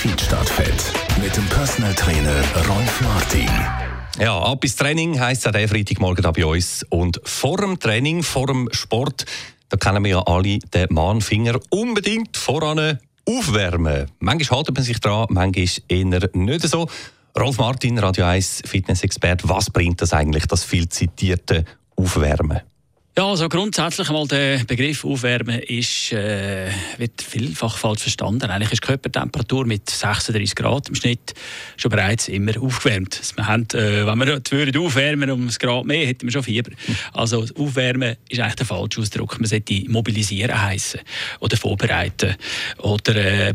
Fit mit dem Personal Trainer Rolf Martin. Ja, ab ins Training heisst es auch Freitagmorgen bei uns. Und vor dem Training, vor dem Sport, da kennen wir ja alle den Mahnfinger unbedingt voran aufwärmen. Manchmal haltet man sich dran, manchmal eher nicht so. Rolf Martin, Radio 1 Fitness-Expert, was bringt das eigentlich, das viel zitierte Aufwärmen? Ja, also grundsätzlich mal der Begriff Aufwärmen ist, äh, wird vielfach falsch verstanden. Eigentlich ist die Körpertemperatur mit 36 Grad im Schnitt schon bereits immer aufgewärmt. Also wir haben, äh, wenn wir würden aufwärmen um ein Grad mehr, hätten wir schon Fieber. Also Aufwärmen ist eigentlich der falsche Ausdruck. Man sollte mobilisieren heißen oder vorbereiten oder äh,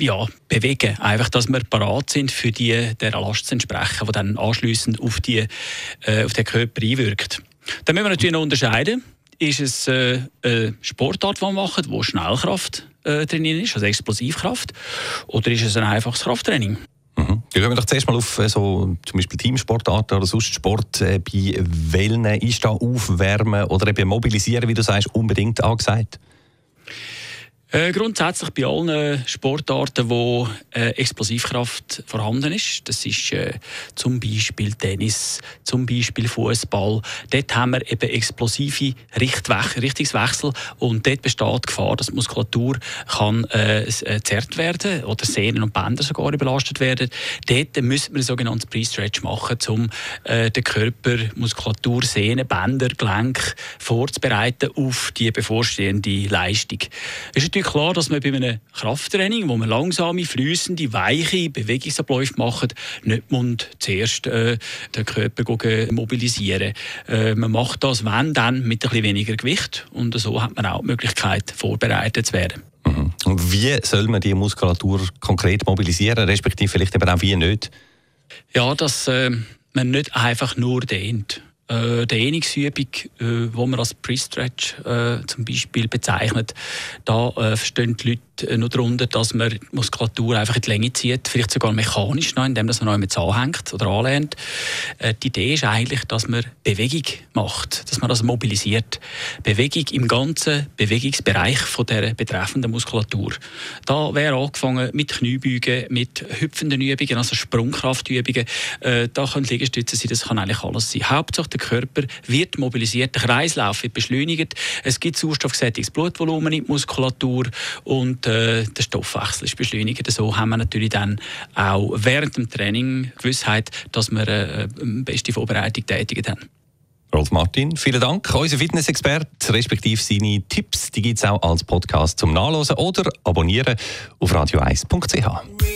ja, bewegen. Einfach, dass wir parat sind für die der Last zu entsprechen, die dann anschließend auf, die, äh, auf den Körper einwirkt. Dann müssen wir natürlich noch unterscheiden. Ist es äh, eine Sportart, die wir machen, wo Schnellkraft äh, drin ist, also Explosivkraft, oder ist es ein einfaches Krafttraining? Mhm. Gehen wir doch zuerst mal auf äh, so, zum Beispiel Teamsportarten oder sonst Sport. Äh, bei welchen ist Aufwärmen oder eben Mobilisieren, wie du sagst, unbedingt angesagt? Äh, grundsätzlich bei allen Sportarten, wo äh, Explosivkraft vorhanden ist, das ist äh, zum Beispiel Tennis, zum Beispiel Fußball, dort haben wir eben explosive Richtwech Richtungswechsel und dort besteht die Gefahr, dass die Muskulatur kann äh, äh, zerrt werden oder Sehnen und Bänder sogar überlastet werden. Dort müssen wir einen sogenannten Pre-Stretch machen, um äh, den Körper, Muskulatur, Sehnen, Bänder, Gelenk vorzubereiten auf die bevorstehende Leistung. Ist natürlich klar, dass man bei einem Krafttraining, wo man langsame, flüssende, weiche Bewegungsabläufe macht, nicht muss zuerst äh, den Körper mobilisieren. Äh, man macht das, wenn dann, mit ein bisschen weniger Gewicht. Und so hat man auch die Möglichkeit, vorbereitet zu werden. Mhm. Und wie soll man die Muskulatur konkret mobilisieren, respektive vielleicht eben auch wie nicht? Ja, dass äh, man nicht einfach nur dehnt äh, Dehnungsübung, äh, wo man als Pre-Stretch äh, zum Beispiel bezeichnet, da äh, verstehen die Leute äh, noch darunter, dass man die Muskulatur einfach in die Länge zieht, vielleicht sogar mechanisch noch, indem man noch mit anhängt oder anlehnt. Äh, die Idee ist eigentlich, dass man Bewegung macht, dass man das mobilisiert. Bewegung im ganzen Bewegungsbereich von der betreffenden Muskulatur. Da wäre angefangen mit Kniebeugen, mit hüpfenden Übungen, also Sprungkraftübungen. Äh, da können Liegestütze sein, das kann eigentlich alles sein. Hauptsache der Körper wird mobilisiert, der Kreislauf wird beschleunigt, es gibt sauerstoffgesättigtes Blutvolumen in die Muskulatur und äh, der Stoffwechsel ist beschleunigt. So haben wir natürlich dann auch während dem Training Gewissheit, dass wir äh, eine beste Vorbereitung tätigt haben. Rolf Martin, vielen Dank. Unser Fitnessexperte, respektive seine Tipps, die gibt es auch als Podcast zum Nachlesen oder abonnieren auf radio1.ch.